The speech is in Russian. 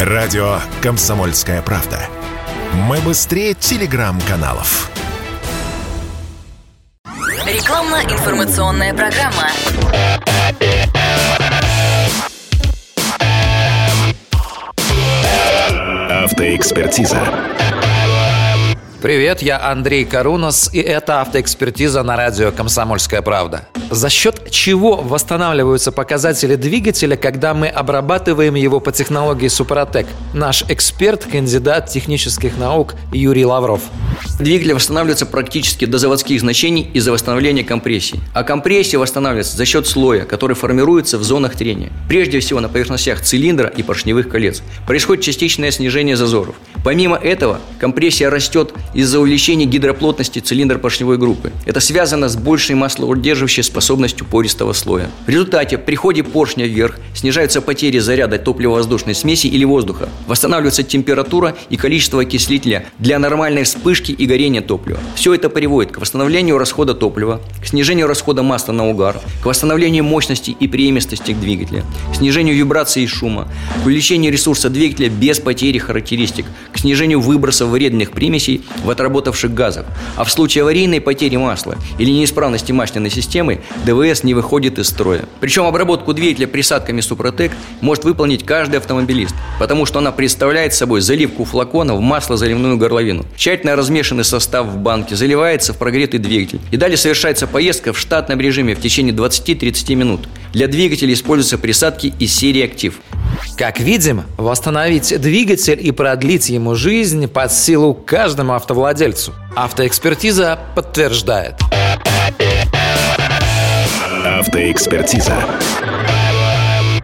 Радио «Комсомольская правда». Мы быстрее телеграм-каналов. Рекламно-информационная программа. Автоэкспертиза. Привет, я Андрей Карунос, и это автоэкспертиза на радио «Комсомольская правда». За счет чего восстанавливаются показатели двигателя, когда мы обрабатываем его по технологии Супротек? Наш эксперт, кандидат технических наук Юрий Лавров. Двигатель восстанавливается практически до заводских значений из-за восстановления компрессии. А компрессия восстанавливается за счет слоя, который формируется в зонах трения. Прежде всего на поверхностях цилиндра и поршневых колец. Происходит частичное снижение зазоров. Помимо этого, компрессия растет из-за увеличения гидроплотности цилиндра поршневой группы. Это связано с большей маслоудерживающей способностью пористого слоя. В результате при ходе поршня вверх снижаются потери заряда топливо-воздушной смеси или воздуха, восстанавливается температура и количество окислителя для нормальной вспышки и горения топлива. Все это приводит к восстановлению расхода топлива, к снижению расхода масла на угар, к восстановлению мощности и преемистости двигателя, к снижению вибрации и шума, к увеличению ресурса двигателя без потери характеристик, к снижению выбросов вредных примесей в отработавших газов. А в случае аварийной потери масла или неисправности масляной системы ДВС не выходит из строя. Причем обработку двигателя присадками Супротек может выполнить каждый автомобилист, потому что она представляет собой заливку флакона в масло-заливную горловину. Тщательно размешанный состав в банке заливается в прогретый двигатель. И далее совершается поездка в штатном режиме в течение 20-30 минут. Для двигателя используются присадки из серии «Актив». Как видим, восстановить двигатель и продлить ему жизнь под силу каждому автовладельцу. Автоэкспертиза подтверждает. Автоэкспертиза.